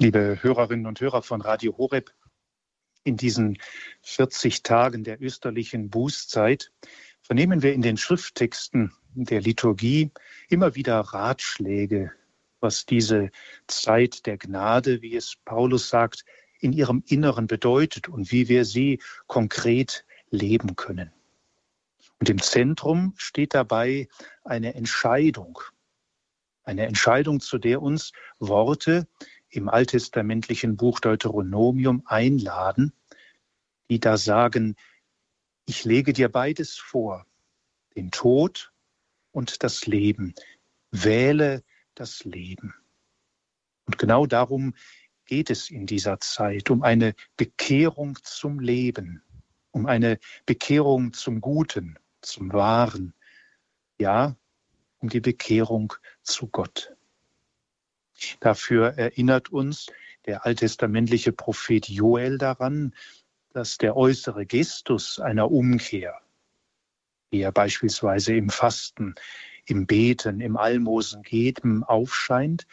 Liebe Hörerinnen und Hörer von Radio Horeb, in diesen 40 Tagen der österlichen Bußzeit vernehmen wir in den Schrifttexten der Liturgie immer wieder Ratschläge, was diese Zeit der Gnade, wie es Paulus sagt, in ihrem Inneren bedeutet und wie wir sie konkret leben können. Und im Zentrum steht dabei eine Entscheidung, eine Entscheidung, zu der uns Worte im alttestamentlichen Buch Deuteronomium einladen, die da sagen, ich lege dir beides vor, den Tod und das Leben. Wähle das Leben. Und genau darum geht es in dieser Zeit, um eine Bekehrung zum Leben, um eine Bekehrung zum Guten, zum Wahren, ja, um die Bekehrung zu Gott. Dafür erinnert uns der alttestamentliche Prophet Joel daran, dass der äußere Gestus einer Umkehr, wie er beispielsweise im Fasten, im Beten, im Almosen geben aufscheint,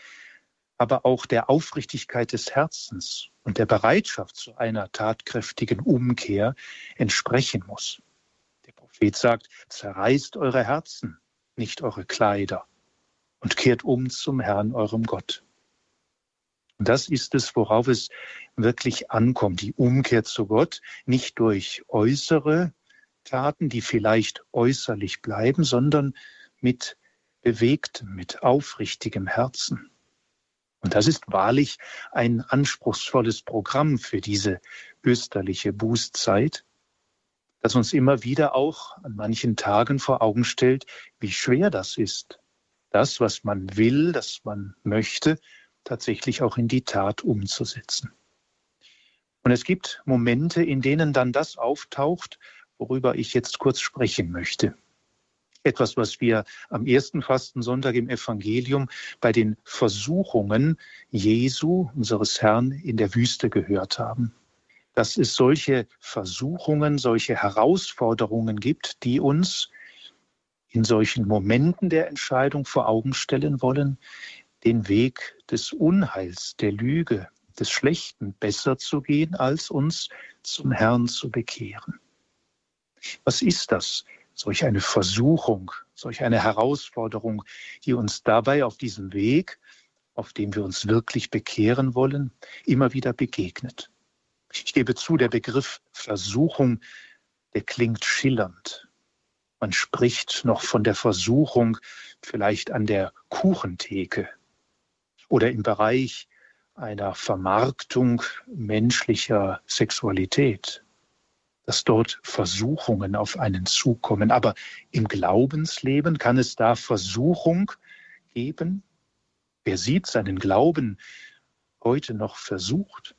aber auch der Aufrichtigkeit des Herzens und der Bereitschaft zu einer tatkräftigen Umkehr entsprechen muss. Der Prophet sagt, zerreißt eure Herzen, nicht eure Kleider und kehrt um zum Herrn, eurem Gott. Und das ist es, worauf es wirklich ankommt, die Umkehr zu Gott, nicht durch äußere Taten, die vielleicht äußerlich bleiben, sondern mit bewegtem, mit aufrichtigem Herzen. Und das ist wahrlich ein anspruchsvolles Programm für diese österliche Bußzeit, das uns immer wieder auch an manchen Tagen vor Augen stellt, wie schwer das ist, das, was man will, das man möchte, tatsächlich auch in die Tat umzusetzen. Und es gibt Momente, in denen dann das auftaucht, worüber ich jetzt kurz sprechen möchte. Etwas, was wir am ersten Fastensonntag im Evangelium bei den Versuchungen Jesu, unseres Herrn, in der Wüste gehört haben. Dass es solche Versuchungen, solche Herausforderungen gibt, die uns in solchen Momenten der Entscheidung vor Augen stellen wollen, den Weg des Unheils, der Lüge, des Schlechten besser zu gehen, als uns zum Herrn zu bekehren. Was ist das? Solch eine Versuchung, solch eine Herausforderung, die uns dabei auf diesem Weg, auf dem wir uns wirklich bekehren wollen, immer wieder begegnet. Ich gebe zu, der Begriff Versuchung, der klingt schillernd, man spricht noch von der Versuchung vielleicht an der Kuchentheke oder im Bereich einer Vermarktung menschlicher Sexualität, dass dort Versuchungen auf einen zukommen. Aber im Glaubensleben kann es da Versuchung geben? Wer sieht seinen Glauben heute noch versucht?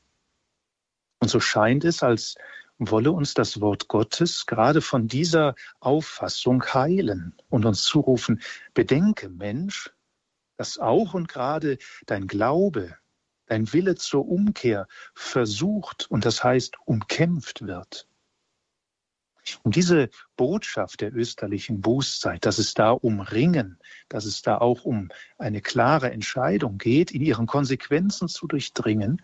Und so scheint es, als wolle uns das Wort Gottes gerade von dieser Auffassung heilen und uns zurufen, bedenke Mensch, dass auch und gerade dein Glaube, dein Wille zur Umkehr versucht und das heißt umkämpft wird. Um diese Botschaft der österlichen Bußzeit, dass es da um Ringen, dass es da auch um eine klare Entscheidung geht, in ihren Konsequenzen zu durchdringen,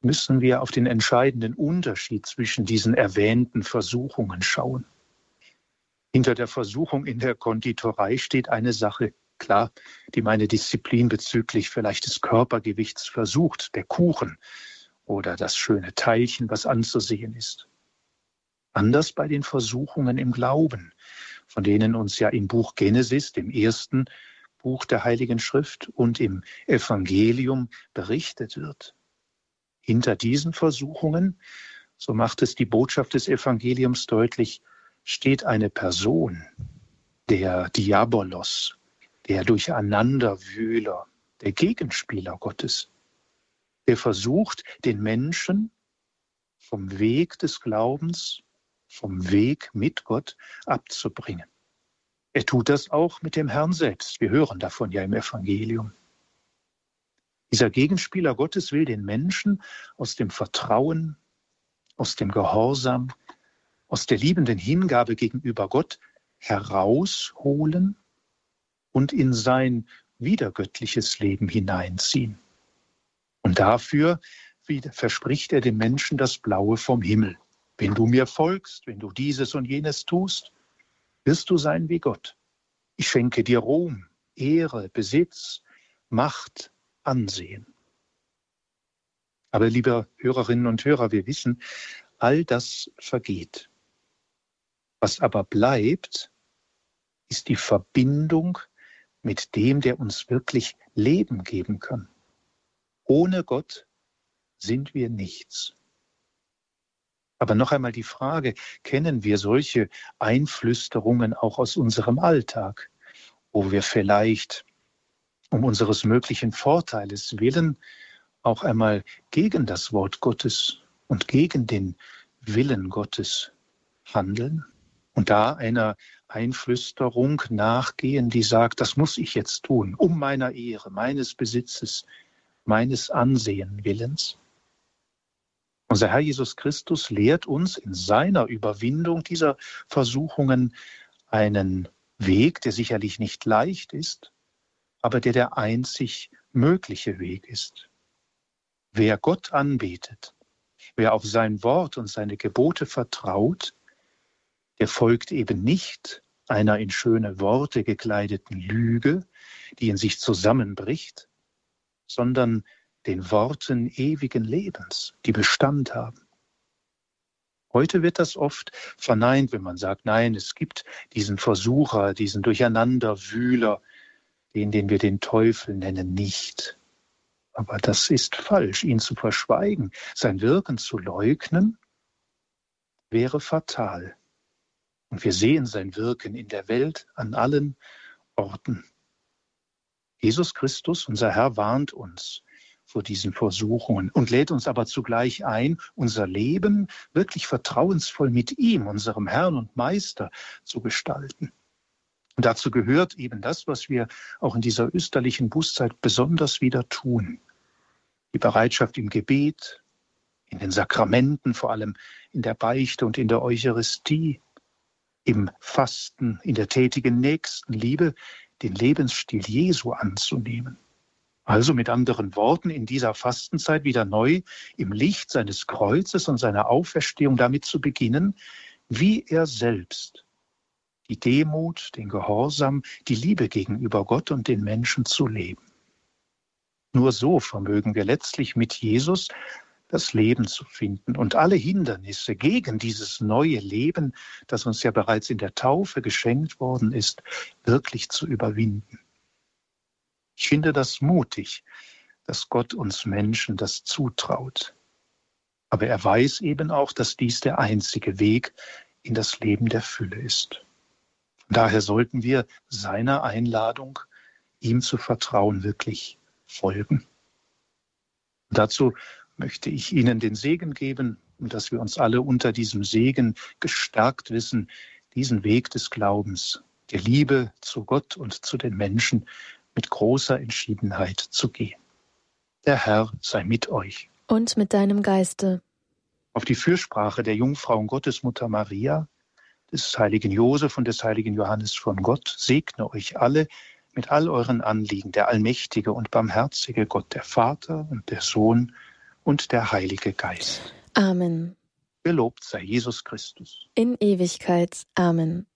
müssen wir auf den entscheidenden Unterschied zwischen diesen erwähnten Versuchungen schauen. Hinter der Versuchung in der Konditorei steht eine Sache, klar, die meine Disziplin bezüglich vielleicht des Körpergewichts versucht, der Kuchen oder das schöne Teilchen, was anzusehen ist. Anders bei den Versuchungen im Glauben, von denen uns ja im Buch Genesis, dem ersten Buch der Heiligen Schrift und im Evangelium berichtet wird. Hinter diesen Versuchungen, so macht es die Botschaft des Evangeliums deutlich, steht eine Person, der Diabolos, der Durcheinanderwühler, der Gegenspieler Gottes, der versucht, den Menschen vom Weg des Glaubens, vom Weg mit Gott abzubringen. Er tut das auch mit dem Herrn selbst. Wir hören davon ja im Evangelium. Dieser Gegenspieler Gottes will den Menschen aus dem Vertrauen, aus dem Gehorsam, aus der liebenden Hingabe gegenüber Gott herausholen und in sein wiedergöttliches Leben hineinziehen. Und dafür verspricht er dem Menschen das Blaue vom Himmel. Wenn du mir folgst, wenn du dieses und jenes tust, wirst du sein wie Gott. Ich schenke dir Ruhm, Ehre, Besitz, Macht, Ansehen. Aber liebe Hörerinnen und Hörer, wir wissen, all das vergeht. Was aber bleibt, ist die Verbindung mit dem, der uns wirklich Leben geben kann. Ohne Gott sind wir nichts. Aber noch einmal die Frage, kennen wir solche Einflüsterungen auch aus unserem Alltag, wo wir vielleicht um unseres möglichen Vorteiles willen auch einmal gegen das Wort Gottes und gegen den Willen Gottes handeln und da einer Einflüsterung nachgehen, die sagt, das muss ich jetzt tun, um meiner Ehre, meines Besitzes, meines Ansehen willens. Unser Herr Jesus Christus lehrt uns in seiner Überwindung dieser Versuchungen einen Weg, der sicherlich nicht leicht ist, aber der der einzig mögliche Weg ist. Wer Gott anbetet, wer auf sein Wort und seine Gebote vertraut, der folgt eben nicht einer in schöne Worte gekleideten Lüge, die in sich zusammenbricht, sondern den Worten ewigen Lebens, die Bestand haben. Heute wird das oft verneint, wenn man sagt, nein, es gibt diesen Versucher, diesen Durcheinanderwühler, den, den wir den Teufel nennen, nicht. Aber das ist falsch, ihn zu verschweigen, sein Wirken zu leugnen, wäre fatal. Und wir sehen sein Wirken in der Welt an allen Orten. Jesus Christus, unser Herr, warnt uns vor diesen Versuchungen und lädt uns aber zugleich ein, unser Leben wirklich vertrauensvoll mit ihm, unserem Herrn und Meister, zu gestalten. Und dazu gehört eben das, was wir auch in dieser österlichen Bußzeit besonders wieder tun. Die Bereitschaft im Gebet, in den Sakramenten, vor allem in der Beichte und in der Eucharistie, im Fasten, in der tätigen Nächstenliebe, den Lebensstil Jesu anzunehmen. Also mit anderen Worten, in dieser Fastenzeit wieder neu im Licht seines Kreuzes und seiner Auferstehung damit zu beginnen, wie er selbst die Demut, den Gehorsam, die Liebe gegenüber Gott und den Menschen zu leben. Nur so vermögen wir letztlich mit Jesus das Leben zu finden und alle Hindernisse gegen dieses neue Leben, das uns ja bereits in der Taufe geschenkt worden ist, wirklich zu überwinden. Ich finde das mutig, dass Gott uns Menschen das zutraut. Aber er weiß eben auch, dass dies der einzige Weg in das Leben der Fülle ist. Daher sollten wir seiner Einladung, ihm zu vertrauen, wirklich folgen. Dazu möchte ich Ihnen den Segen geben und dass wir uns alle unter diesem Segen gestärkt wissen, diesen Weg des Glaubens, der Liebe zu Gott und zu den Menschen mit großer Entschiedenheit zu gehen. Der Herr sei mit euch. Und mit deinem Geiste. Auf die Fürsprache der Jungfrau und Gottesmutter Maria, des heiligen Josef und des heiligen Johannes von Gott segne euch alle mit all euren Anliegen, der allmächtige und barmherzige Gott, der Vater und der Sohn und der Heilige Geist. Amen. Gelobt sei Jesus Christus. In Ewigkeit. Amen.